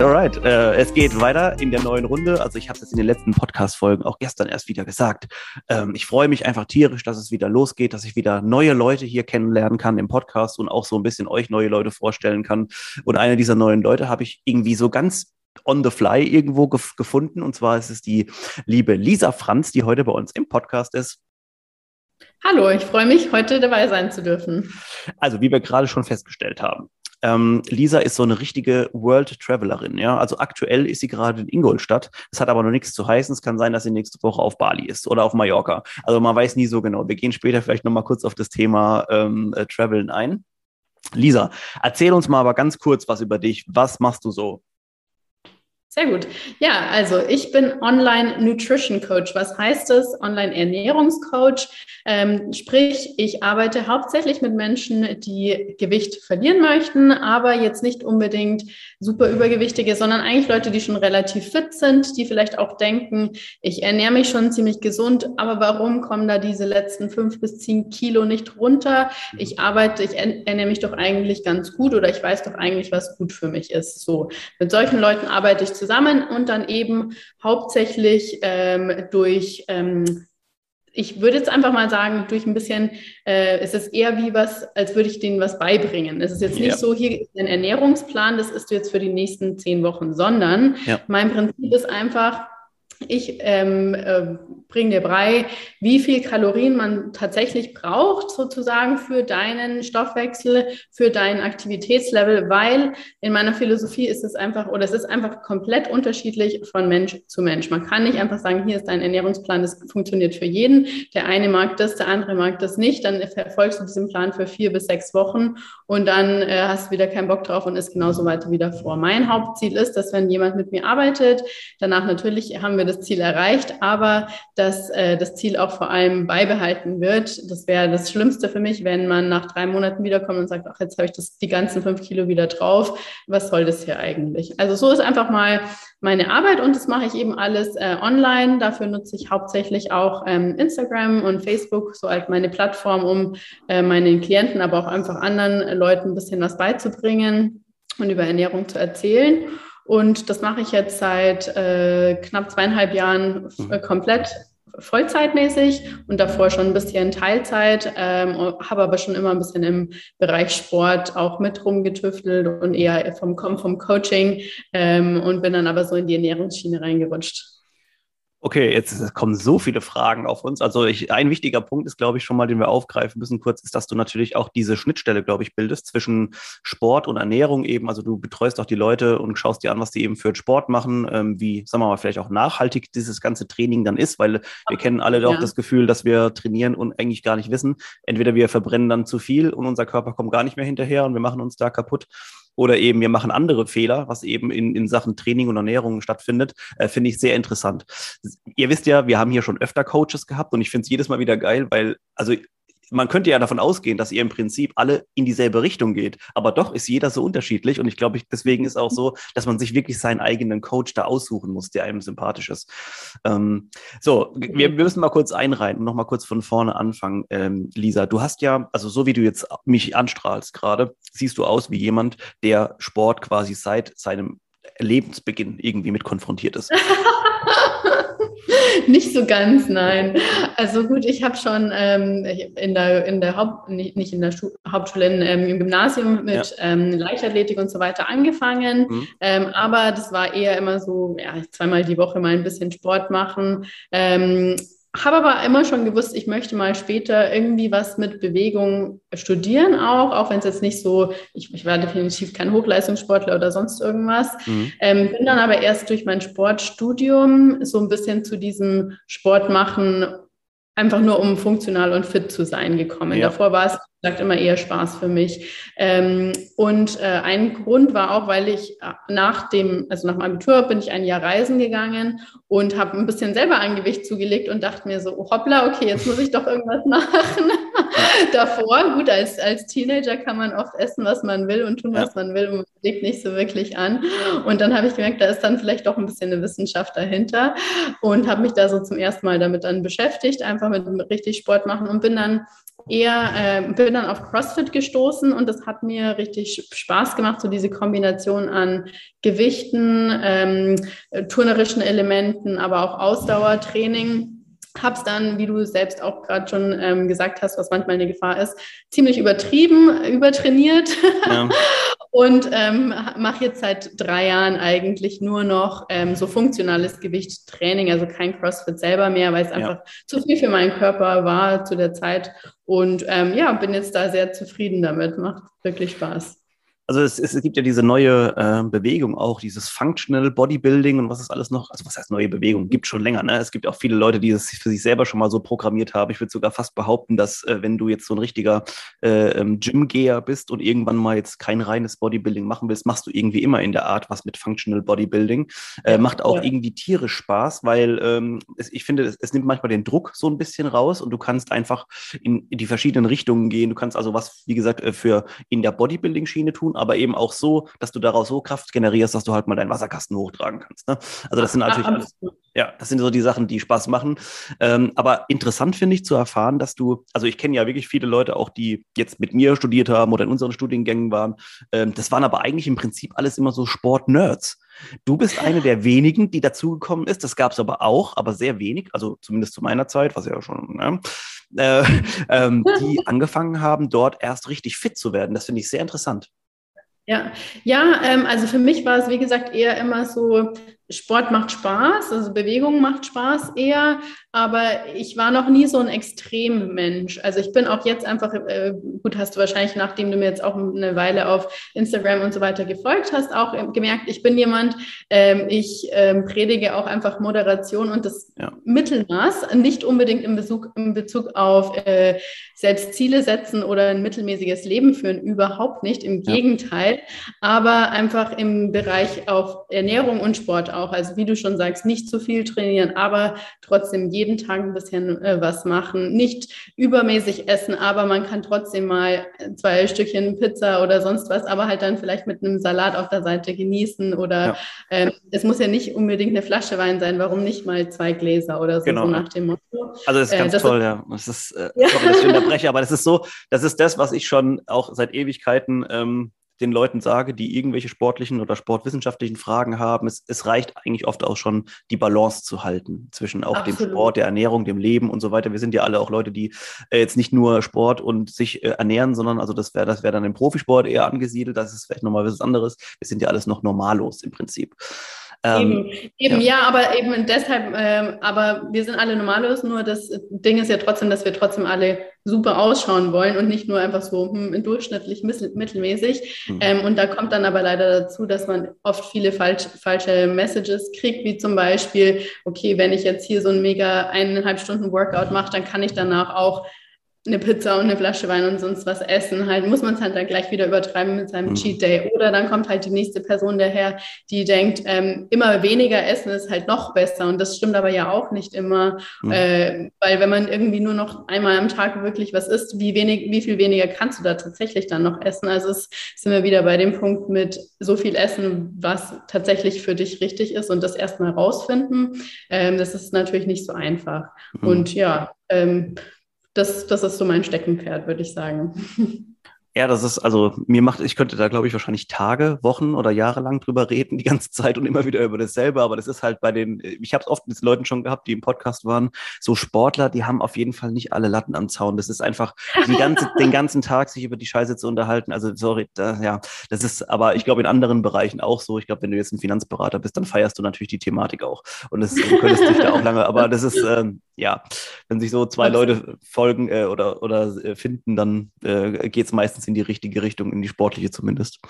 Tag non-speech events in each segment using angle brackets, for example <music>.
Alright, äh, es geht weiter in der neuen Runde. Also ich habe es in den letzten Podcast-Folgen auch gestern erst wieder gesagt. Ähm, ich freue mich einfach tierisch, dass es wieder losgeht, dass ich wieder neue Leute hier kennenlernen kann im Podcast und auch so ein bisschen euch neue Leute vorstellen kann. Und eine dieser neuen Leute habe ich irgendwie so ganz on the fly irgendwo gef gefunden. Und zwar ist es die liebe Lisa Franz, die heute bei uns im Podcast ist. Hallo, ich freue mich, heute dabei sein zu dürfen. Also, wie wir gerade schon festgestellt haben, ähm, Lisa ist so eine richtige World Travelerin, ja. Also aktuell ist sie gerade in Ingolstadt. Das hat aber noch nichts zu heißen. Es kann sein, dass sie nächste Woche auf Bali ist oder auf Mallorca. Also man weiß nie so genau. Wir gehen später vielleicht nochmal kurz auf das Thema ähm, äh, Traveln ein. Lisa, erzähl uns mal aber ganz kurz was über dich. Was machst du so? Sehr gut. Ja, also ich bin Online Nutrition Coach. Was heißt das? Online Ernährungscoach. Ähm, sprich, ich arbeite hauptsächlich mit Menschen, die Gewicht verlieren möchten, aber jetzt nicht unbedingt super übergewichtige, sondern eigentlich Leute, die schon relativ fit sind, die vielleicht auch denken, ich ernähre mich schon ziemlich gesund, aber warum kommen da diese letzten fünf bis zehn Kilo nicht runter? Ich arbeite, ich ernähre mich doch eigentlich ganz gut oder ich weiß doch eigentlich, was gut für mich ist. So, mit solchen Leuten arbeite ich zusammen und dann eben hauptsächlich ähm, durch ähm, ich würde jetzt einfach mal sagen, durch ein bisschen, äh, es ist eher wie was, als würde ich denen was beibringen. Es ist jetzt nicht ja. so, hier ist ein Ernährungsplan, das ist jetzt für die nächsten zehn Wochen, sondern ja. mein Prinzip ist einfach, ich ähm, äh, bringe dir bei, wie viel Kalorien man tatsächlich braucht, sozusagen für deinen Stoffwechsel, für dein Aktivitätslevel, weil in meiner Philosophie ist es einfach, oder es ist einfach komplett unterschiedlich von Mensch zu Mensch. Man kann nicht einfach sagen, hier ist dein Ernährungsplan, das funktioniert für jeden. Der eine mag das, der andere mag das nicht. Dann verfolgst du diesen Plan für vier bis sechs Wochen und dann äh, hast du wieder keinen Bock drauf und ist genauso weiter wie davor. Mein Hauptziel ist, dass wenn jemand mit mir arbeitet, danach natürlich haben wir das Ziel erreicht, aber dass äh, das Ziel auch vor allem beibehalten wird. Das wäre das Schlimmste für mich, wenn man nach drei Monaten wiederkommt und sagt, ach, jetzt habe ich das, die ganzen fünf Kilo wieder drauf. Was soll das hier eigentlich? Also so ist einfach mal meine Arbeit und das mache ich eben alles äh, online. Dafür nutze ich hauptsächlich auch ähm, Instagram und Facebook so als meine Plattform, um äh, meinen Klienten, aber auch einfach anderen Leuten ein bisschen was beizubringen und über Ernährung zu erzählen. Und das mache ich jetzt seit äh, knapp zweieinhalb Jahren mhm. äh, komplett vollzeitmäßig und davor schon ein bisschen Teilzeit, ähm, habe aber schon immer ein bisschen im Bereich Sport auch mit rumgetüftelt und eher vom, vom Coaching ähm, und bin dann aber so in die Ernährungsschiene reingerutscht. Okay, jetzt kommen so viele Fragen auf uns. Also ich, ein wichtiger Punkt ist, glaube ich, schon mal, den wir aufgreifen müssen kurz, ist, dass du natürlich auch diese Schnittstelle, glaube ich, bildest zwischen Sport und Ernährung eben. Also du betreust auch die Leute und schaust dir an, was die eben für Sport machen, ähm, wie, sagen wir mal, vielleicht auch nachhaltig dieses ganze Training dann ist, weil wir kennen alle doch ja. das Gefühl, dass wir trainieren und eigentlich gar nicht wissen. Entweder wir verbrennen dann zu viel und unser Körper kommt gar nicht mehr hinterher und wir machen uns da kaputt oder eben wir machen andere Fehler, was eben in, in Sachen Training und Ernährung stattfindet, äh, finde ich sehr interessant. Ihr wisst ja, wir haben hier schon öfter Coaches gehabt und ich finde es jedes Mal wieder geil, weil, also man könnte ja davon ausgehen, dass ihr im Prinzip alle in dieselbe Richtung geht. Aber doch ist jeder so unterschiedlich. Und ich glaube, deswegen ist auch so, dass man sich wirklich seinen eigenen Coach da aussuchen muss, der einem sympathisch ist. Ähm, so, wir, wir, müssen mal kurz einreiten und nochmal kurz von vorne anfangen. Ähm, Lisa, du hast ja, also so wie du jetzt mich anstrahlst gerade, siehst du aus wie jemand, der Sport quasi seit seinem Lebensbeginn irgendwie mit konfrontiert ist. <laughs> nicht so ganz, nein. Also gut, ich habe schon ähm, in der, in der Haupt, nicht, nicht in der Schu Hauptschule, in, ähm, im Gymnasium mit ja. ähm, Leichtathletik und so weiter angefangen. Mhm. Ähm, aber das war eher immer so, ja, zweimal die Woche mal ein bisschen Sport machen. Habe aber immer schon gewusst, ich möchte mal später irgendwie was mit Bewegung studieren auch, auch wenn es jetzt nicht so, ich, ich war definitiv kein Hochleistungssportler oder sonst irgendwas. Mhm. Ähm, bin dann aber erst durch mein Sportstudium so ein bisschen zu diesem Sport machen einfach nur um funktional und fit zu sein gekommen. Ja. Davor war es gesagt immer eher Spaß für mich. Ähm, und äh, ein Grund war auch, weil ich äh, nach dem, also nach dem Abitur bin ich ein Jahr reisen gegangen und habe ein bisschen selber ein Gewicht zugelegt und dachte mir so, oh, hoppla, okay, jetzt muss ich doch irgendwas <laughs> machen. Davor, gut, als, als Teenager kann man oft essen, was man will und tun, was man will und man legt nicht so wirklich an. Und dann habe ich gemerkt, da ist dann vielleicht doch ein bisschen eine Wissenschaft dahinter und habe mich da so zum ersten Mal damit dann beschäftigt, einfach mit richtig Sport machen und bin dann eher, äh, bin dann auf CrossFit gestoßen und das hat mir richtig Spaß gemacht, so diese Kombination an Gewichten, ähm, turnerischen Elementen, aber auch Ausdauertraining. Hab's dann, wie du selbst auch gerade schon ähm, gesagt hast, was manchmal eine Gefahr ist, ziemlich übertrieben, übertrainiert. Ja. <laughs> und ähm, mache jetzt seit drei Jahren eigentlich nur noch ähm, so funktionales Gewichttraining, also kein CrossFit selber mehr, weil es einfach ja. zu viel für meinen Körper war zu der Zeit. Und ähm, ja, bin jetzt da sehr zufrieden damit. Macht wirklich Spaß. Also es, es, gibt ja diese neue äh, Bewegung auch, dieses Functional Bodybuilding und was ist alles noch, also was heißt neue Bewegung, gibt schon länger, ne? Es gibt auch viele Leute, die es für sich selber schon mal so programmiert haben. Ich würde sogar fast behaupten, dass äh, wenn du jetzt so ein richtiger äh, ähm, Gymgeher bist und irgendwann mal jetzt kein reines Bodybuilding machen willst, machst du irgendwie immer in der Art was mit Functional Bodybuilding. Äh, macht auch ja. irgendwie tierisch Spaß, weil ähm, es, ich finde, es, es, nimmt manchmal den Druck so ein bisschen raus und du kannst einfach in, in die verschiedenen Richtungen gehen. Du kannst also was, wie gesagt, äh, für in der Bodybuilding-Schiene tun, aber eben auch so, dass du daraus so Kraft generierst, dass du halt mal deinen Wasserkasten hochtragen kannst. Ne? Also das sind natürlich <laughs> alles, ja, das sind so die Sachen, die Spaß machen. Ähm, aber interessant finde ich zu erfahren, dass du, also ich kenne ja wirklich viele Leute auch, die jetzt mit mir studiert haben oder in unseren Studiengängen waren. Ähm, das waren aber eigentlich im Prinzip alles immer so Sport-Nerds. Du bist eine der wenigen, die dazugekommen ist. Das gab es aber auch, aber sehr wenig, also zumindest zu meiner Zeit, was ja schon, ne? äh, <laughs> ähm, die <laughs> angefangen haben, dort erst richtig fit zu werden. Das finde ich sehr interessant. Ja, ja ähm, also für mich war es, wie gesagt, eher immer so, Sport macht Spaß, also Bewegung macht Spaß eher, aber ich war noch nie so ein Extremmensch. Also ich bin auch jetzt einfach, äh, gut, hast du wahrscheinlich, nachdem du mir jetzt auch eine Weile auf Instagram und so weiter gefolgt hast, auch äh, gemerkt, ich bin jemand, ähm, ich ähm, predige auch einfach Moderation und das ja. Mittelmaß, nicht unbedingt in Bezug, in Bezug auf äh, selbst Ziele setzen oder ein mittelmäßiges Leben führen, überhaupt nicht, im ja. Gegenteil, aber einfach im Bereich auf Ernährung und Sport auch. Also wie du schon sagst, nicht zu viel trainieren, aber trotzdem jeden Tag ein bisschen äh, was machen. Nicht übermäßig essen, aber man kann trotzdem mal zwei Stückchen Pizza oder sonst was, aber halt dann vielleicht mit einem Salat auf der Seite genießen oder ja. ähm, es muss ja nicht unbedingt eine Flasche Wein sein. Warum nicht mal zwei Gläser oder so, genau. so nach dem Motto? Also das ist ganz äh, das toll, ist, ja. Das ist, äh, ja. sorry, dass ich <laughs> unterbreche, aber das ist so, das ist das, was ich schon auch seit Ewigkeiten ähm, den Leuten sage, die irgendwelche sportlichen oder sportwissenschaftlichen Fragen haben. Es, es reicht eigentlich oft auch schon, die Balance zu halten zwischen auch Absolut. dem Sport, der Ernährung, dem Leben und so weiter. Wir sind ja alle auch Leute, die äh, jetzt nicht nur Sport und sich äh, ernähren, sondern also das wäre das wäre dann im Profisport eher angesiedelt. Das ist vielleicht nochmal was anderes. Wir sind ja alles noch normallos im Prinzip. Ähm, eben, eben ja. ja. aber eben deshalb, ähm, aber wir sind alle normalos, nur das Ding ist ja trotzdem, dass wir trotzdem alle super ausschauen wollen und nicht nur einfach so hm, durchschnittlich mittelmäßig. Mhm. Ähm, und da kommt dann aber leider dazu, dass man oft viele falsch, falsche Messages kriegt, wie zum Beispiel, okay, wenn ich jetzt hier so ein mega eineinhalb Stunden Workout mache, dann kann ich danach auch eine Pizza und eine Flasche Wein und sonst was essen, halt muss man es halt dann gleich wieder übertreiben mit seinem mhm. Cheat Day. Oder dann kommt halt die nächste Person daher, die denkt, ähm, immer weniger essen ist halt noch besser. Und das stimmt aber ja auch nicht immer, mhm. äh, weil wenn man irgendwie nur noch einmal am Tag wirklich was isst, wie wenig, wie viel weniger kannst du da tatsächlich dann noch essen? Also es sind wir wieder bei dem Punkt mit so viel Essen, was tatsächlich für dich richtig ist und das erstmal rausfinden. Ähm, das ist natürlich nicht so einfach. Mhm. Und ja, ähm, das, das ist so mein Steckenpferd, würde ich sagen. <laughs> Ja, das ist, also mir macht, ich könnte da, glaube ich, wahrscheinlich Tage, Wochen oder Jahre lang drüber reden, die ganze Zeit und immer wieder über dasselbe. Aber das ist halt bei den, ich habe es oft mit Leuten schon gehabt, die im Podcast waren, so Sportler, die haben auf jeden Fall nicht alle Latten am Zaun. Das ist einfach ganze, <laughs> den ganzen Tag sich über die Scheiße zu unterhalten. Also sorry, da, ja, das ist aber, ich glaube, in anderen Bereichen auch so. Ich glaube, wenn du jetzt ein Finanzberater bist, dann feierst du natürlich die Thematik auch. Und das, du könntest dich da auch lange, aber das ist, ähm, ja, wenn sich so zwei Leute folgen äh, oder, oder äh, finden, dann äh, geht es meistens meistens in die richtige Richtung, in die sportliche zumindest.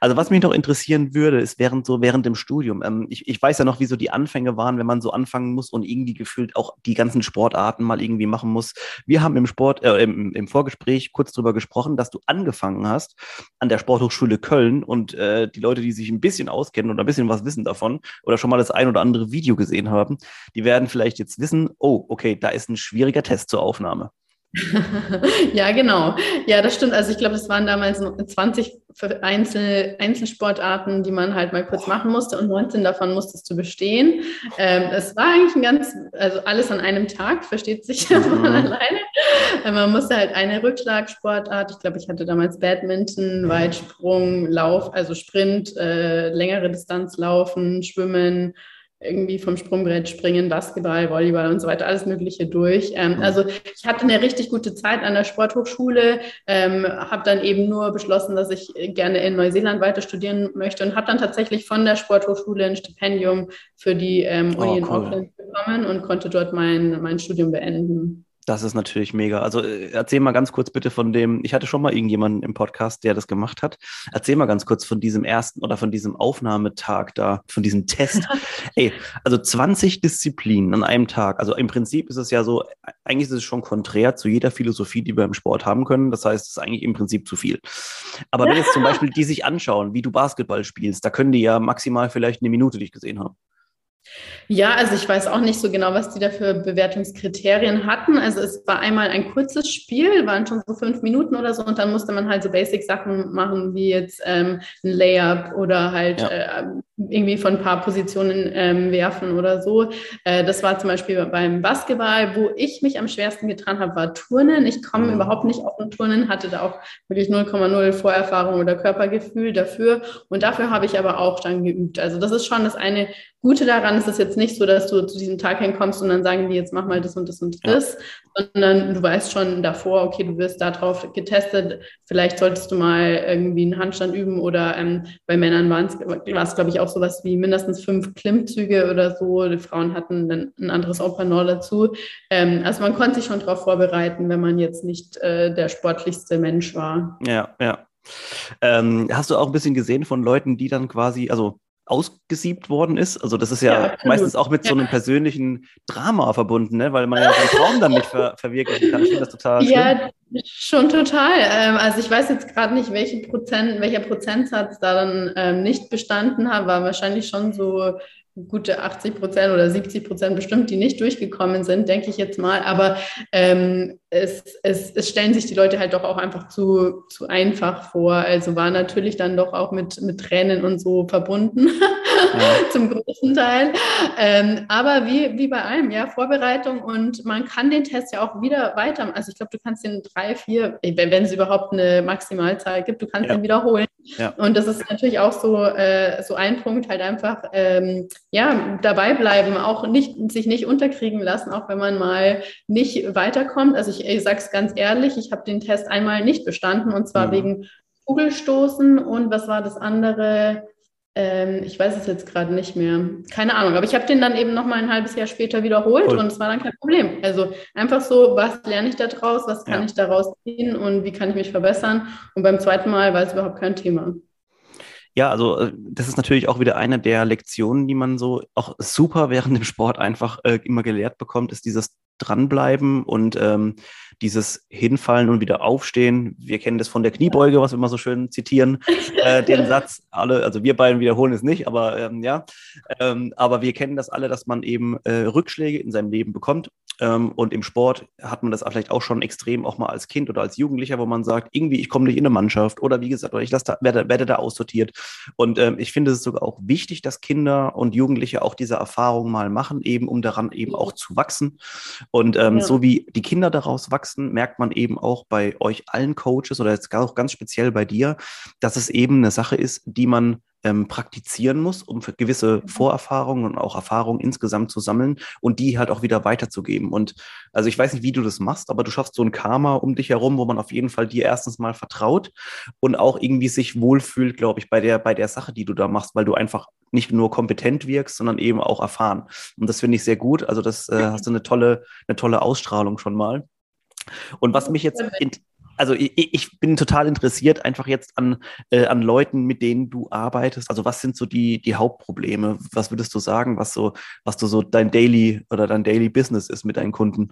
Also was mich noch interessieren würde, ist während so während dem Studium. Ähm, ich, ich weiß ja noch, wie so die Anfänge waren, wenn man so anfangen muss und irgendwie gefühlt auch die ganzen Sportarten mal irgendwie machen muss. Wir haben im Sport, äh, im, im Vorgespräch kurz drüber gesprochen, dass du angefangen hast an der Sporthochschule Köln und äh, die Leute, die sich ein bisschen auskennen oder ein bisschen was wissen davon oder schon mal das ein oder andere Video gesehen haben, die werden vielleicht jetzt wissen, oh, okay, da ist ein schwieriger Test zur Aufnahme. <laughs> ja, genau. Ja, das stimmt. Also ich glaube, es waren damals 20 Einzel Einzelsportarten, die man halt mal kurz machen musste und 19 davon musstest du bestehen. Ähm, es war eigentlich ein ganz, also alles an einem Tag, versteht sich <laughs> von mhm. alleine. Äh, man musste halt eine Rückschlagsportart, ich glaube, ich hatte damals Badminton, Weitsprung, Lauf, also Sprint, äh, längere Distanz laufen, Schwimmen, irgendwie vom Sprungbrett springen, Basketball, Volleyball und so weiter, alles Mögliche durch. Ähm. Also ich hatte eine richtig gute Zeit an der Sporthochschule, ähm, habe dann eben nur beschlossen, dass ich gerne in Neuseeland weiter studieren möchte und habe dann tatsächlich von der Sporthochschule ein Stipendium für die ähm, Uni oh, cool. in Auckland bekommen und konnte dort mein, mein Studium beenden. Das ist natürlich mega. Also äh, erzähl mal ganz kurz bitte von dem, ich hatte schon mal irgendjemanden im Podcast, der das gemacht hat. Erzähl mal ganz kurz von diesem ersten oder von diesem Aufnahmetag da, von diesem Test. <laughs> Ey, also 20 Disziplinen an einem Tag. Also im Prinzip ist es ja so, eigentlich ist es schon konträr zu jeder Philosophie, die wir im Sport haben können. Das heißt, es ist eigentlich im Prinzip zu viel. Aber wenn jetzt zum <laughs> Beispiel die sich anschauen, wie du Basketball spielst, da können die ja maximal vielleicht eine Minute dich gesehen haben. Ja, also ich weiß auch nicht so genau, was die da für Bewertungskriterien hatten. Also es war einmal ein kurzes Spiel, waren schon so fünf Minuten oder so und dann musste man halt so Basic-Sachen machen, wie jetzt ähm, ein Layup oder halt ja. äh, irgendwie von ein paar Positionen ähm, werfen oder so. Äh, das war zum Beispiel beim Basketball, wo ich mich am schwersten getan habe, war Turnen. Ich komme mhm. überhaupt nicht auf ein Turnen, hatte da auch wirklich 0,0 Vorerfahrung oder Körpergefühl dafür. Und dafür habe ich aber auch dann geübt. Also das ist schon das eine Gute daran, ist es jetzt nicht so, dass du zu diesem Tag hinkommst und dann sagen die, jetzt mach mal das und das und das, ja. sondern du weißt schon davor, okay, du wirst darauf getestet. Vielleicht solltest du mal irgendwie einen Handstand üben oder ähm, bei Männern war es, glaube ich, auch auch sowas wie mindestens fünf Klimmzüge oder so. Die Frauen hatten dann ein anderes Opanor dazu. Ähm, also man konnte sich schon darauf vorbereiten, wenn man jetzt nicht äh, der sportlichste Mensch war. Ja, ja. Ähm, hast du auch ein bisschen gesehen von Leuten, die dann quasi, also ausgesiebt worden ist. Also das ist ja, ja meistens auch mit ja. so einem persönlichen Drama verbunden, ne? weil man ja seinen Traum dann nicht ver verwirklichen kann. Ich finde das total schlimm. Ja, schon total. Ähm, also ich weiß jetzt gerade nicht, welche Prozent, welcher Prozentsatz da dann ähm, nicht bestanden hat, war wahrscheinlich schon so gute 80 Prozent oder 70 Prozent bestimmt, die nicht durchgekommen sind, denke ich jetzt mal. Aber ähm, es, es, es, stellen sich die Leute halt doch auch einfach zu, zu einfach vor. Also war natürlich dann doch auch mit, mit Tränen und so verbunden, <laughs> ja. zum großen Teil. Ähm, aber wie, wie bei allem, ja, Vorbereitung und man kann den Test ja auch wieder weiter. Also ich glaube, du kannst den drei, vier, wenn es überhaupt eine Maximalzahl gibt, du kannst ja. den wiederholen. Ja. Und das ist natürlich auch so, äh, so ein Punkt, halt einfach ähm, ja, dabei bleiben, auch nicht, sich nicht unterkriegen lassen, auch wenn man mal nicht weiterkommt. Also ich, ich sage es ganz ehrlich, ich habe den Test einmal nicht bestanden und zwar ja. wegen Kugelstoßen und was war das andere? Ähm, ich weiß es jetzt gerade nicht mehr. Keine Ahnung, aber ich habe den dann eben noch mal ein halbes Jahr später wiederholt cool. und es war dann kein Problem. Also einfach so, was lerne ich da draus, was kann ja. ich daraus ziehen und wie kann ich mich verbessern? Und beim zweiten Mal war es überhaupt kein Thema. Ja, also äh, das ist natürlich auch wieder eine der Lektionen, die man so auch super während dem Sport einfach äh, immer gelehrt bekommt, ist dieses dranbleiben und ähm, dieses Hinfallen und wieder aufstehen. Wir kennen das von der Kniebeuge, was wir immer so schön zitieren, <laughs> äh, den Satz. Alle, also wir beiden wiederholen es nicht, aber ähm, ja, ähm, aber wir kennen das alle, dass man eben äh, Rückschläge in seinem Leben bekommt. Ähm, und im Sport hat man das vielleicht auch schon extrem, auch mal als Kind oder als Jugendlicher, wo man sagt, irgendwie, ich komme nicht in eine Mannschaft oder wie gesagt, oder ich lasse da, werde, werde da aussortiert. Und ähm, ich finde es sogar auch wichtig, dass Kinder und Jugendliche auch diese Erfahrung mal machen, eben um daran eben auch zu wachsen. Und ähm, ja. so wie die Kinder daraus wachsen, merkt man eben auch bei euch allen Coaches oder jetzt auch ganz speziell bei dir, dass es eben eine Sache ist, die man ähm, praktizieren muss, um für gewisse mhm. Vorerfahrungen und auch Erfahrungen insgesamt zu sammeln und die halt auch wieder weiterzugeben. Und also ich weiß nicht, wie du das machst, aber du schaffst so ein Karma um dich herum, wo man auf jeden Fall dir erstens mal vertraut und auch irgendwie sich wohlfühlt, glaube ich, bei der, bei der Sache, die du da machst, weil du einfach nicht nur kompetent wirkst, sondern eben auch erfahren. Und das finde ich sehr gut. Also das äh, hast du eine tolle, eine tolle Ausstrahlung schon mal. Und was mich jetzt, also ich, ich, bin total interessiert einfach jetzt an, äh, an Leuten, mit denen du arbeitest. Also was sind so die, die Hauptprobleme? Was würdest du sagen, was so, was du so dein Daily oder dein Daily Business ist mit deinen Kunden?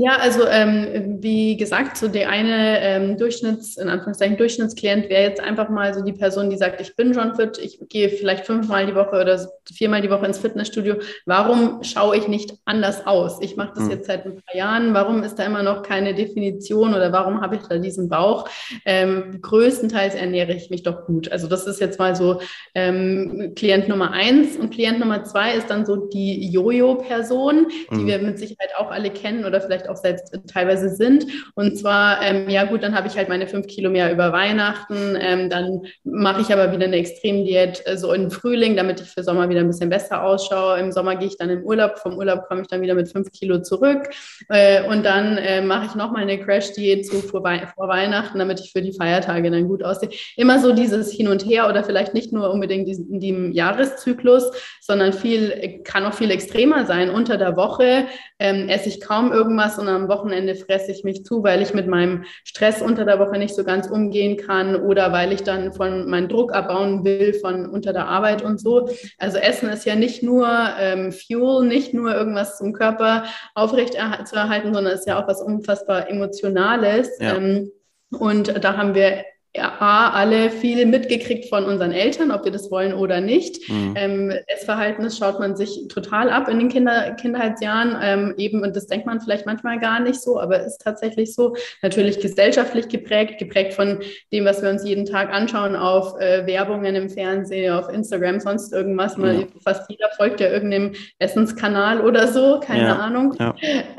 Ja, also ähm, wie gesagt, so der eine ähm, Durchschnitts, in Anführungszeichen Durchschnittsklient wäre jetzt einfach mal so die Person, die sagt, ich bin schon fit, ich gehe vielleicht fünfmal die Woche oder viermal die Woche ins Fitnessstudio. Warum schaue ich nicht anders aus? Ich mache das mhm. jetzt seit ein paar Jahren. Warum ist da immer noch keine Definition oder warum habe ich da diesen Bauch? Ähm, größtenteils ernähre ich mich doch gut. Also das ist jetzt mal so ähm, Klient Nummer eins und Klient Nummer zwei ist dann so die Jojo-Person, die mhm. wir mit Sicherheit auch alle kennen oder vielleicht auch selbst teilweise sind. Und zwar, ähm, ja gut, dann habe ich halt meine fünf Kilo mehr über Weihnachten, ähm, dann mache ich aber wieder eine Extremdiät äh, so im Frühling, damit ich für Sommer wieder ein bisschen besser ausschaue. Im Sommer gehe ich dann in Urlaub, vom Urlaub komme ich dann wieder mit fünf Kilo zurück äh, und dann äh, mache ich nochmal eine Crash-Diät so vor, Wei vor Weihnachten, damit ich für die Feiertage dann gut aussehe. Immer so dieses Hin und Her oder vielleicht nicht nur unbedingt in diesem Jahreszyklus, sondern viel, kann auch viel extremer sein. Unter der Woche ähm, esse ich kaum irgendwas und am Wochenende fresse ich mich zu, weil ich mit meinem Stress unter der Woche nicht so ganz umgehen kann oder weil ich dann von meinen Druck abbauen will von unter der Arbeit und so. Also Essen ist ja nicht nur ähm, Fuel, nicht nur irgendwas zum Körper aufrecht zu erhalten, sondern ist ja auch was unfassbar Emotionales. Ja. Ähm, und da haben wir ja, alle viel mitgekriegt von unseren Eltern, ob wir das wollen oder nicht. Mhm. Ähm, Essverhalten, das schaut man sich total ab in den Kinder, Kindheitsjahren. Ähm, eben, und das denkt man vielleicht manchmal gar nicht so, aber ist tatsächlich so. Natürlich gesellschaftlich geprägt, geprägt von dem, was wir uns jeden Tag anschauen auf äh, Werbungen im Fernsehen, auf Instagram, sonst irgendwas. Mhm. fast jeder folgt ja irgendeinem Essenskanal oder so, keine ja. Ahnung. Ja.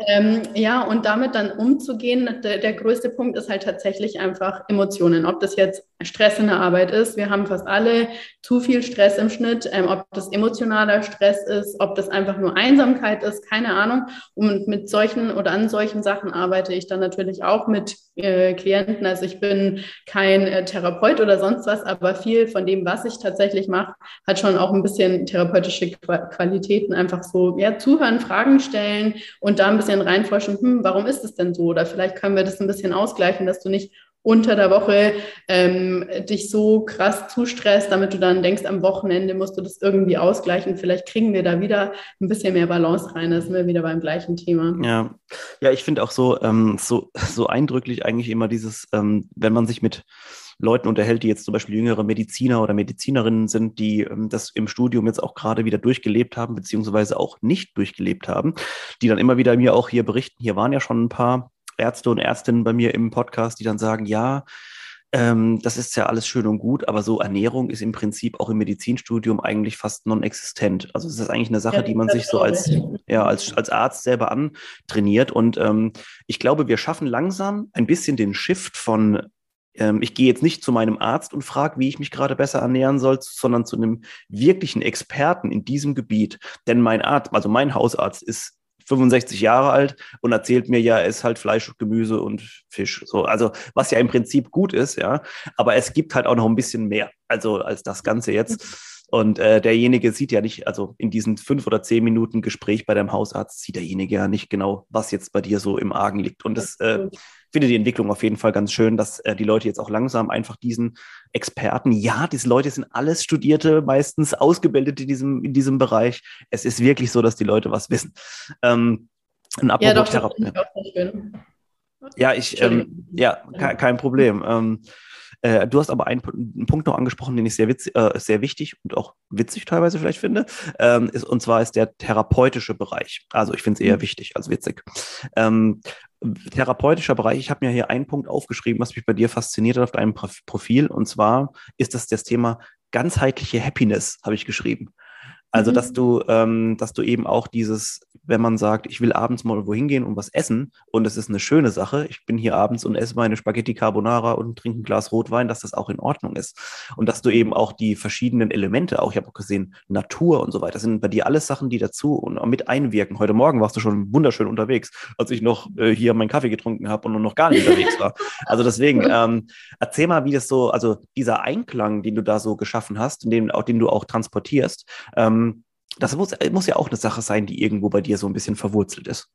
Ähm, ja, und damit dann umzugehen, der, der größte Punkt ist halt tatsächlich einfach Emotionen. Ob das das jetzt Stress in der Arbeit ist. Wir haben fast alle zu viel Stress im Schnitt, ähm, ob das emotionaler Stress ist, ob das einfach nur Einsamkeit ist, keine Ahnung. Und mit solchen oder an solchen Sachen arbeite ich dann natürlich auch mit äh, Klienten. Also ich bin kein äh, Therapeut oder sonst was, aber viel von dem, was ich tatsächlich mache, hat schon auch ein bisschen therapeutische Qualitäten. Einfach so, ja, zuhören, Fragen stellen und da ein bisschen reinforschen, hm, warum ist es denn so? Oder vielleicht können wir das ein bisschen ausgleichen, dass du nicht unter der Woche ähm, dich so krass zustresst, damit du dann denkst, am Wochenende musst du das irgendwie ausgleichen. Vielleicht kriegen wir da wieder ein bisschen mehr Balance rein. Da sind wir wieder beim gleichen Thema. Ja, ja ich finde auch so, ähm, so, so eindrücklich eigentlich immer dieses, ähm, wenn man sich mit Leuten unterhält, die jetzt zum Beispiel jüngere Mediziner oder Medizinerinnen sind, die ähm, das im Studium jetzt auch gerade wieder durchgelebt haben, beziehungsweise auch nicht durchgelebt haben, die dann immer wieder mir auch hier berichten, hier waren ja schon ein paar Ärzte und Ärztinnen bei mir im Podcast, die dann sagen, ja, ähm, das ist ja alles schön und gut, aber so Ernährung ist im Prinzip auch im Medizinstudium eigentlich fast non-existent. Also es ist eigentlich eine Sache, ja, die man sich so als, ja, als, als Arzt selber antrainiert. Und ähm, ich glaube, wir schaffen langsam ein bisschen den Shift von ähm, ich gehe jetzt nicht zu meinem Arzt und frage, wie ich mich gerade besser ernähren soll, sondern zu einem wirklichen Experten in diesem Gebiet. Denn mein Arzt, also mein Hausarzt ist 65 Jahre alt und erzählt mir ja, er ist halt Fleisch, Gemüse und Fisch. So, also was ja im Prinzip gut ist, ja. Aber es gibt halt auch noch ein bisschen mehr, also als das Ganze jetzt. Und äh, derjenige sieht ja nicht, also in diesen fünf oder zehn Minuten Gespräch bei deinem Hausarzt sieht derjenige ja nicht genau, was jetzt bei dir so im Argen liegt. Und das äh, finde die Entwicklung auf jeden Fall ganz schön, dass äh, die Leute jetzt auch langsam einfach diesen Experten, ja, diese Leute sind alles Studierte, meistens ausgebildet in diesem, in diesem Bereich. Es ist wirklich so, dass die Leute was wissen. Ähm, ja, doch, Therapeut. Ja, ich, ähm, ja, kein, kein Problem. Ähm, äh, du hast aber einen, einen, Punkt noch angesprochen, den ich sehr, witz, äh, sehr wichtig und auch witzig teilweise vielleicht finde. Ähm, ist, und zwar ist der therapeutische Bereich. Also ich finde es eher mhm. wichtig als witzig. Ähm, therapeutischer Bereich, ich habe mir hier einen Punkt aufgeschrieben, was mich bei dir fasziniert hat auf deinem Profil. Und zwar ist das das Thema ganzheitliche Happiness, habe ich geschrieben. Also, mhm. dass du, ähm, dass du eben auch dieses, wenn man sagt, ich will abends mal wohin gehen und was essen und es ist eine schöne Sache, ich bin hier abends und esse meine Spaghetti Carbonara und trinke ein Glas Rotwein, dass das auch in Ordnung ist. Und dass du eben auch die verschiedenen Elemente, auch ich habe auch gesehen, Natur und so weiter, sind bei dir alles Sachen, die dazu und mit einwirken. Heute Morgen warst du schon wunderschön unterwegs, als ich noch äh, hier meinen Kaffee getrunken habe und noch gar nicht unterwegs war. Also deswegen, <laughs> ähm, erzähl mal, wie das so, also dieser Einklang, den du da so geschaffen hast, den, den du auch transportierst, ähm, das muss, muss ja auch eine Sache sein, die irgendwo bei dir so ein bisschen verwurzelt ist.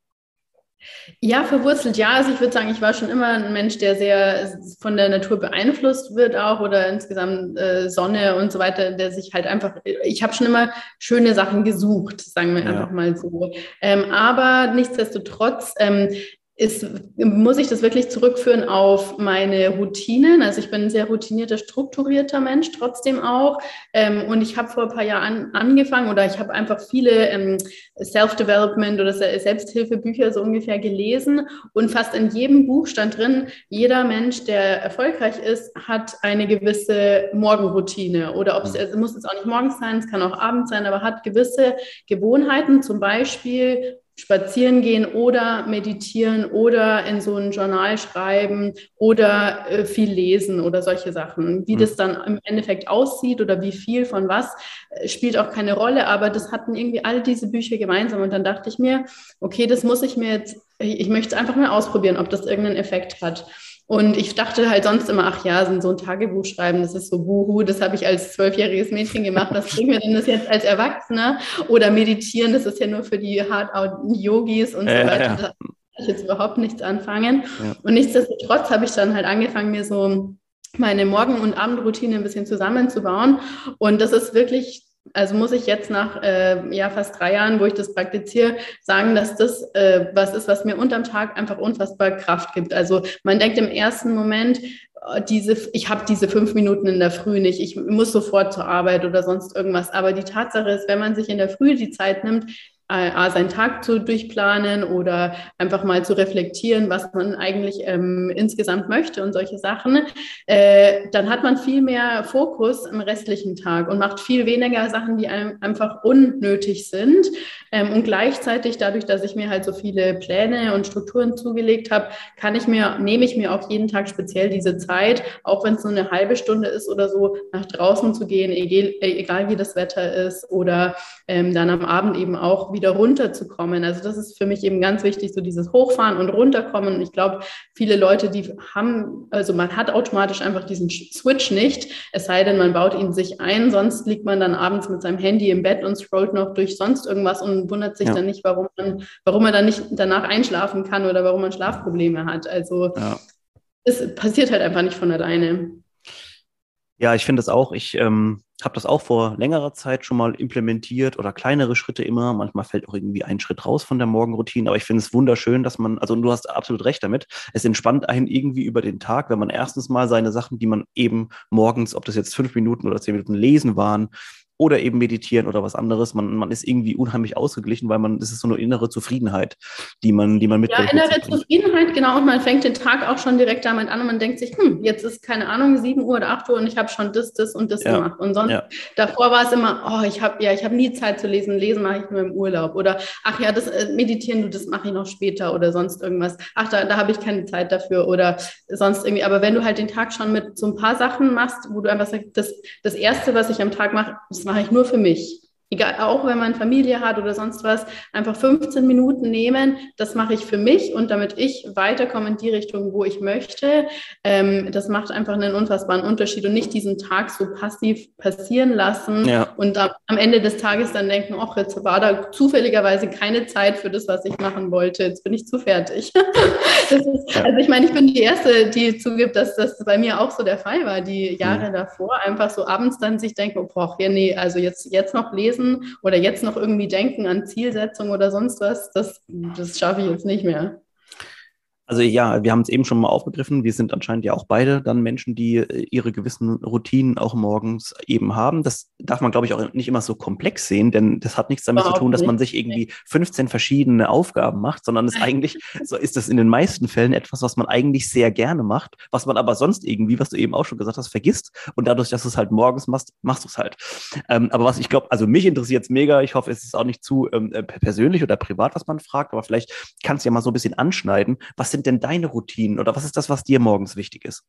Ja, verwurzelt, ja. Also ich würde sagen, ich war schon immer ein Mensch, der sehr von der Natur beeinflusst wird auch oder insgesamt äh, Sonne und so weiter, der sich halt einfach, ich habe schon immer schöne Sachen gesucht, sagen wir ja. einfach mal so. Ähm, aber nichtsdestotrotz, ähm, ist, muss ich das wirklich zurückführen auf meine Routinen. Also ich bin ein sehr routinierter, strukturierter Mensch trotzdem auch. Ähm, und ich habe vor ein paar Jahren angefangen oder ich habe einfach viele ähm, Self-Development oder Selbsthilfebücher so ungefähr gelesen. Und fast in jedem Buch stand drin, jeder Mensch, der erfolgreich ist, hat eine gewisse Morgenroutine. Oder ob es, mhm. also muss es auch nicht morgens sein, es kann auch abends sein, aber hat gewisse Gewohnheiten, zum Beispiel spazieren gehen oder meditieren oder in so ein Journal schreiben oder äh, viel lesen oder solche Sachen. Wie mhm. das dann im Endeffekt aussieht oder wie viel von was, äh, spielt auch keine Rolle, aber das hatten irgendwie all diese Bücher gemeinsam und dann dachte ich mir, okay, das muss ich mir jetzt, ich möchte es einfach mal ausprobieren, ob das irgendeinen Effekt hat. Und ich dachte halt sonst immer, ach ja, so ein Tagebuch schreiben, das ist so Buhu, das habe ich als zwölfjähriges Mädchen gemacht, was bringt mir denn das jetzt als Erwachsener? Oder meditieren, das ist ja nur für die Hard-Out-Yogis und so weiter. Ja. Da kann ich jetzt überhaupt nichts anfangen. Ja. Und nichtsdestotrotz habe ich dann halt angefangen, mir so meine Morgen- und Abendroutine ein bisschen zusammenzubauen. Und das ist wirklich also muss ich jetzt nach äh, ja, fast drei Jahren, wo ich das praktiziere, sagen, dass das äh, was ist, was mir unterm Tag einfach unfassbar Kraft gibt. Also man denkt im ersten Moment, oh, diese, ich habe diese fünf Minuten in der Früh nicht, ich muss sofort zur Arbeit oder sonst irgendwas. Aber die Tatsache ist, wenn man sich in der Früh die Zeit nimmt, äh, seinen Tag zu durchplanen oder einfach mal zu reflektieren, was man eigentlich ähm, insgesamt möchte und solche Sachen, äh, dann hat man viel mehr Fokus im restlichen Tag und macht viel weniger Sachen, die einem einfach unnötig sind. Ähm, und gleichzeitig, dadurch, dass ich mir halt so viele Pläne und Strukturen zugelegt habe, kann ich mir, nehme ich mir auch jeden Tag speziell diese Zeit, auch wenn es nur eine halbe Stunde ist oder so, nach draußen zu gehen, egal, egal wie das Wetter ist oder ähm, dann am Abend eben auch wieder runterzukommen. Also das ist für mich eben ganz wichtig, so dieses Hochfahren und runterkommen. Und ich glaube, viele Leute, die haben, also man hat automatisch einfach diesen Switch nicht, es sei denn, man baut ihn sich ein, sonst liegt man dann abends mit seinem Handy im Bett und scrollt noch durch sonst irgendwas und wundert sich ja. dann nicht, warum man, warum man dann nicht danach einschlafen kann oder warum man Schlafprobleme hat. Also ja. es passiert halt einfach nicht von alleine. Ja, ich finde es auch. Ich ähm, habe das auch vor längerer Zeit schon mal implementiert oder kleinere Schritte immer. Manchmal fällt auch irgendwie ein Schritt raus von der Morgenroutine, aber ich finde es wunderschön, dass man, also du hast absolut recht damit, es entspannt einen irgendwie über den Tag, wenn man erstens mal seine Sachen, die man eben morgens, ob das jetzt fünf Minuten oder zehn Minuten lesen waren, oder eben meditieren oder was anderes. Man, man ist irgendwie unheimlich ausgeglichen, weil man, das ist so eine innere Zufriedenheit, die man, die man mitbringt. Ja, innere Zufriedenheit, genau. Und man fängt den Tag auch schon direkt damit an und man denkt sich, hm, jetzt ist keine Ahnung, 7 Uhr oder 8 Uhr und ich habe schon das, das und das ja. gemacht. Und sonst, ja. davor war es immer, oh, ich habe ja, ich habe nie Zeit zu lesen. Lesen mache ich nur im Urlaub. Oder ach ja, das äh, Meditieren, du, das mache ich noch später oder sonst irgendwas. Ach, da, da habe ich keine Zeit dafür oder sonst irgendwie. Aber wenn du halt den Tag schon mit so ein paar Sachen machst, wo du einfach sagst, das, das Erste, was ich am Tag mache, das mache ich nur für mich. Egal, auch wenn man Familie hat oder sonst was, einfach 15 Minuten nehmen. Das mache ich für mich und damit ich weiterkomme in die Richtung, wo ich möchte. Ähm, das macht einfach einen unfassbaren Unterschied und nicht diesen Tag so passiv passieren lassen ja. und am, am Ende des Tages dann denken, ach, jetzt war da zufälligerweise keine Zeit für das, was ich machen wollte. Jetzt bin ich zu fertig. <laughs> ist, also ich meine, ich bin die Erste, die zugibt, dass das bei mir auch so der Fall war, die Jahre mhm. davor einfach so abends dann sich denken, oh, boah, ja, nee, also jetzt, jetzt noch lesen lesen oder jetzt noch irgendwie denken an Zielsetzung oder sonst was, das, das schaffe ich jetzt nicht mehr. Also ja, wir haben es eben schon mal aufgegriffen. Wir sind anscheinend ja auch beide dann Menschen, die äh, ihre gewissen Routinen auch morgens eben haben. Das darf man, glaube ich, auch nicht immer so komplex sehen, denn das hat nichts damit Überhaupt zu tun, dass man sich irgendwie 15 verschiedene Aufgaben macht, sondern es <laughs> eigentlich, so ist das in den meisten Fällen etwas, was man eigentlich sehr gerne macht, was man aber sonst irgendwie, was du eben auch schon gesagt hast, vergisst. Und dadurch, dass du es halt morgens machst, machst du es halt. Ähm, aber was ich glaube, also mich interessiert es mega. Ich hoffe, es ist auch nicht zu ähm, äh, persönlich oder privat, was man fragt, aber vielleicht kannst du ja mal so ein bisschen anschneiden. Was sind denn deine Routinen oder was ist das, was dir morgens wichtig ist?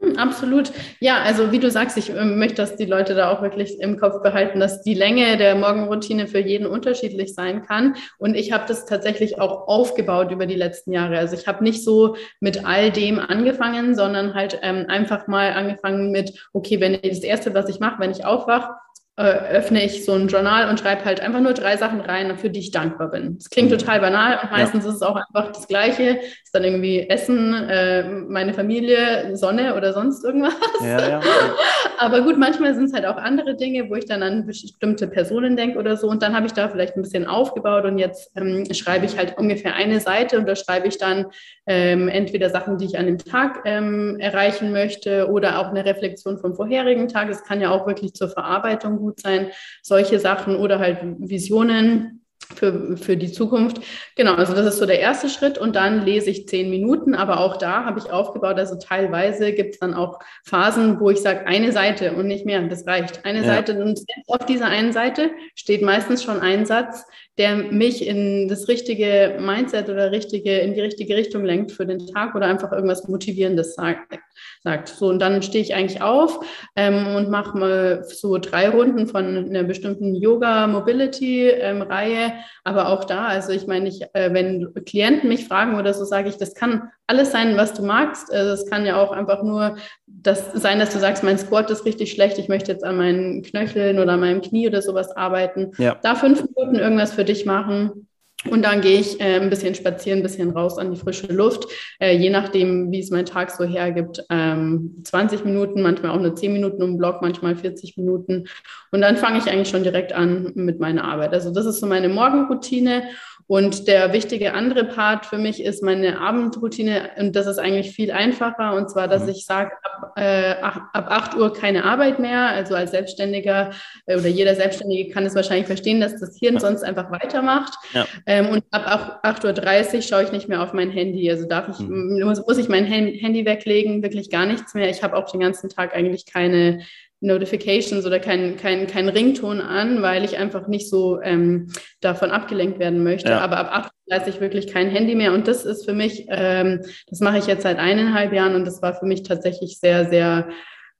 Hm, absolut. Ja, also wie du sagst, ich äh, möchte, dass die Leute da auch wirklich im Kopf behalten, dass die Länge der Morgenroutine für jeden unterschiedlich sein kann. Und ich habe das tatsächlich auch aufgebaut über die letzten Jahre. Also ich habe nicht so mit all dem angefangen, sondern halt ähm, einfach mal angefangen mit, okay, wenn das Erste, was ich mache, wenn ich aufwache, äh, öffne ich so ein Journal und schreibe halt einfach nur drei Sachen rein, für die ich dankbar bin. Das klingt mhm. total banal und meistens ja. ist es auch einfach das Gleiche. Ist dann irgendwie Essen, äh, meine Familie, Sonne oder sonst irgendwas. Ja, ja, <laughs> Aber gut, manchmal sind es halt auch andere Dinge, wo ich dann an bestimmte Personen denke oder so. Und dann habe ich da vielleicht ein bisschen aufgebaut und jetzt ähm, schreibe ich halt ungefähr eine Seite und da schreibe ich dann ähm, entweder Sachen, die ich an dem Tag ähm, erreichen möchte oder auch eine Reflexion vom vorherigen Tag. Es kann ja auch wirklich zur Verarbeitung gut sein, solche Sachen oder halt Visionen für, für die Zukunft. Genau, also das ist so der erste Schritt und dann lese ich zehn Minuten, aber auch da habe ich aufgebaut, also teilweise gibt es dann auch Phasen, wo ich sage, eine Seite und nicht mehr, das reicht. Eine ja. Seite und auf dieser einen Seite steht meistens schon ein Satz, der mich in das richtige Mindset oder richtige, in die richtige Richtung lenkt für den Tag oder einfach irgendwas Motivierendes sagt. sagt. So, und dann stehe ich eigentlich auf ähm, und mache mal so drei Runden von einer bestimmten Yoga-Mobility-Reihe. Ähm, Aber auch da, also ich meine, ich, äh, wenn Klienten mich fragen oder so, sage ich, das kann alles sein, was du magst. Also es kann ja auch einfach nur das sein, dass du sagst, mein Squat ist richtig schlecht, ich möchte jetzt an meinen Knöcheln oder an meinem Knie oder sowas arbeiten. Ja. Da fünf Minuten irgendwas für dich machen. Und dann gehe ich äh, ein bisschen spazieren, ein bisschen raus an die frische Luft, äh, je nachdem, wie es mein Tag so hergibt. Ähm, 20 Minuten, manchmal auch nur 10 Minuten im Block, manchmal 40 Minuten. Und dann fange ich eigentlich schon direkt an mit meiner Arbeit. Also das ist so meine Morgenroutine. Und der wichtige andere Part für mich ist meine Abendroutine. Und das ist eigentlich viel einfacher. Und zwar, dass mhm. ich sage, ab, äh, ab 8 Uhr keine Arbeit mehr. Also als Selbstständiger äh, oder jeder Selbstständige kann es wahrscheinlich verstehen, dass das Hirn ja. sonst einfach weitermacht. Ja. Ähm, und ab 8.30 Uhr schaue ich nicht mehr auf mein Handy. Also darf ich, mhm. muss, muss ich mein Handy weglegen, wirklich gar nichts mehr. Ich habe auch den ganzen Tag eigentlich keine Notifications oder kein, kein, kein Rington an, weil ich einfach nicht so ähm, davon abgelenkt werden möchte. Ja. Aber ab 38 wirklich kein Handy mehr. Und das ist für mich, ähm, das mache ich jetzt seit eineinhalb Jahren und das war für mich tatsächlich sehr, sehr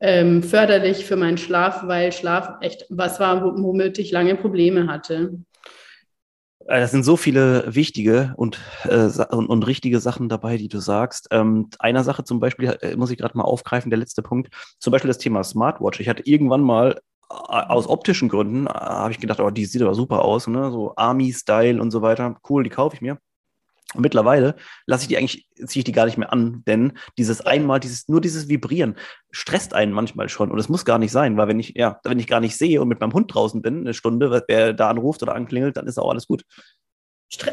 ähm, förderlich für meinen Schlaf, weil Schlaf echt was war, womit ich lange Probleme hatte. Äh, das sind so viele wichtige und, äh, und, und, richtige Sachen dabei, die du sagst. Ähm, einer Sache zum Beispiel, äh, muss ich gerade mal aufgreifen, der letzte Punkt, zum Beispiel das Thema Smartwatch. Ich hatte irgendwann mal äh, aus optischen Gründen, äh, habe ich gedacht, oh, die sieht aber super aus, ne? so Army-Style und so weiter. Cool, die kaufe ich mir. Und mittlerweile lasse ich die eigentlich, ziehe ich die gar nicht mehr an, denn dieses einmal, dieses, nur dieses Vibrieren stresst einen manchmal schon. Und es muss gar nicht sein, weil wenn ich, ja, wenn ich gar nicht sehe und mit meinem Hund draußen bin, eine Stunde, wer da anruft oder anklingelt, dann ist auch alles gut.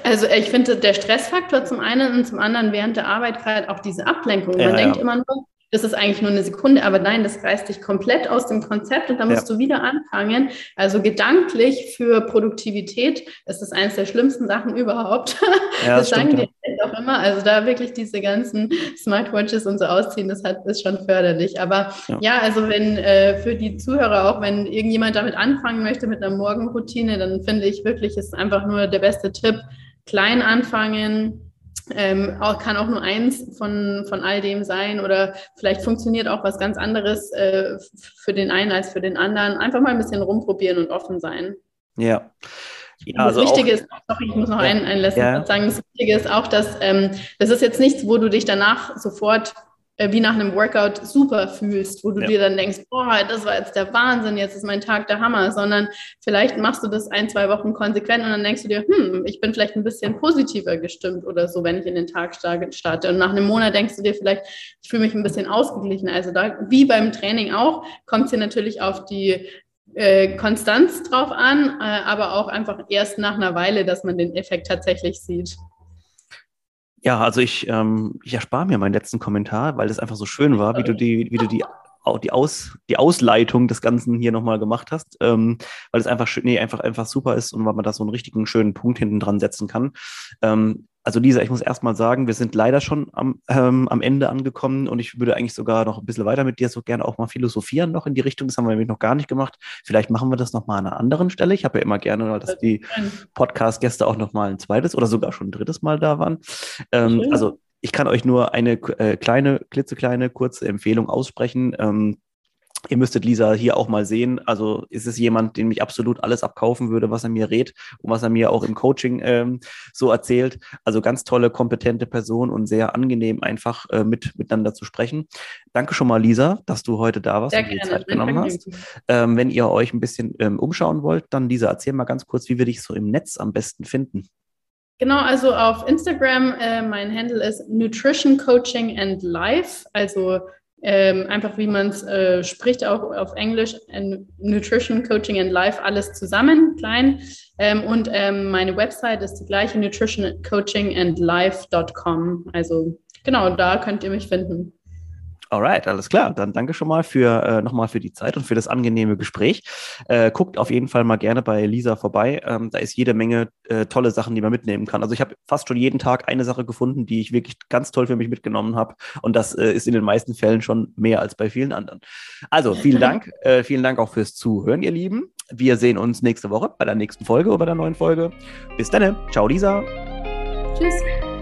Also ich finde der Stressfaktor zum einen und zum anderen während der Arbeit gerade auch diese Ablenkung. Man ja, denkt ja. immer nur, das ist eigentlich nur eine Sekunde, aber nein, das reißt dich komplett aus dem Konzept und da musst ja. du wieder anfangen. Also gedanklich für Produktivität ist das eines der schlimmsten Sachen überhaupt. <laughs> Ja, das, das sagen die auch immer. Also da wirklich diese ganzen Smartwatches und so ausziehen, das hat, ist schon förderlich. Aber ja, ja also wenn äh, für die Zuhörer auch, wenn irgendjemand damit anfangen möchte mit einer Morgenroutine, dann finde ich wirklich, ist einfach nur der beste Tipp, klein anfangen, ähm, auch, kann auch nur eins von, von all dem sein oder vielleicht funktioniert auch was ganz anderes äh, für den einen als für den anderen. Einfach mal ein bisschen rumprobieren und offen sein. Ja. Ja, das also Wichtige auch, ist, sorry, ich muss noch ja, einen, einen letzten ja. sagen, das Wichtige ist auch, dass ähm, das ist jetzt nichts, wo du dich danach sofort wie nach einem Workout super fühlst, wo du ja. dir dann denkst, boah, das war jetzt der Wahnsinn, jetzt ist mein Tag der Hammer, sondern vielleicht machst du das ein, zwei Wochen konsequent und dann denkst du dir, hm, ich bin vielleicht ein bisschen positiver gestimmt oder so, wenn ich in den Tag starte. Und nach einem Monat denkst du dir vielleicht, ich fühle mich ein bisschen ausgeglichen. Also da, wie beim Training auch, kommt es hier natürlich auf die äh, Konstanz drauf an, äh, aber auch einfach erst nach einer Weile, dass man den Effekt tatsächlich sieht. Ja, also ich, ähm, ich erspare mir meinen letzten Kommentar, weil es einfach so schön war, wie du die, wie du die, die, Aus, die Ausleitung des Ganzen hier nochmal gemacht hast, ähm, weil es einfach, nee, einfach, einfach super ist und weil man da so einen richtigen schönen Punkt hinten dran setzen kann. Ähm, also Lisa, ich muss erstmal sagen, wir sind leider schon am, ähm, am Ende angekommen und ich würde eigentlich sogar noch ein bisschen weiter mit dir so gerne auch mal philosophieren noch in die Richtung. Das haben wir nämlich noch gar nicht gemacht. Vielleicht machen wir das nochmal an einer anderen Stelle. Ich habe ja immer gerne, dass die Podcast-Gäste auch nochmal ein zweites oder sogar schon ein drittes Mal da waren. Ähm, also ich kann euch nur eine äh, kleine, klitzekleine, kurze Empfehlung aussprechen. Ähm, Ihr müsstet Lisa hier auch mal sehen. Also ist es jemand, den mich absolut alles abkaufen würde, was er mir rät und was er mir auch im Coaching ähm, so erzählt. Also ganz tolle, kompetente Person und sehr angenehm einfach äh, mit, miteinander zu sprechen. Danke schon mal, Lisa, dass du heute da warst sehr und dir Zeit genommen hast. Ähm, wenn ihr euch ein bisschen ähm, umschauen wollt, dann Lisa, erzähl mal ganz kurz, wie wir dich so im Netz am besten finden. Genau, also auf Instagram, äh, mein Handle ist Nutrition Coaching and Life, also ähm, einfach wie man es äh, spricht, auch auf Englisch, Nutrition, Coaching and Life, alles zusammen, klein. Ähm, und ähm, meine Website ist die gleiche, nutritioncoachingandlife.com. Also genau, da könnt ihr mich finden. Alright, alles klar. Dann danke schon mal für äh, nochmal für die Zeit und für das angenehme Gespräch. Äh, guckt auf jeden Fall mal gerne bei Lisa vorbei. Ähm, da ist jede Menge äh, tolle Sachen, die man mitnehmen kann. Also ich habe fast schon jeden Tag eine Sache gefunden, die ich wirklich ganz toll für mich mitgenommen habe. Und das äh, ist in den meisten Fällen schon mehr als bei vielen anderen. Also vielen Dank. <laughs> Äh, vielen Dank auch fürs Zuhören, ihr Lieben. Wir sehen uns nächste Woche bei der nächsten Folge oder bei der neuen Folge. Bis dann. Ciao, Lisa. Tschüss.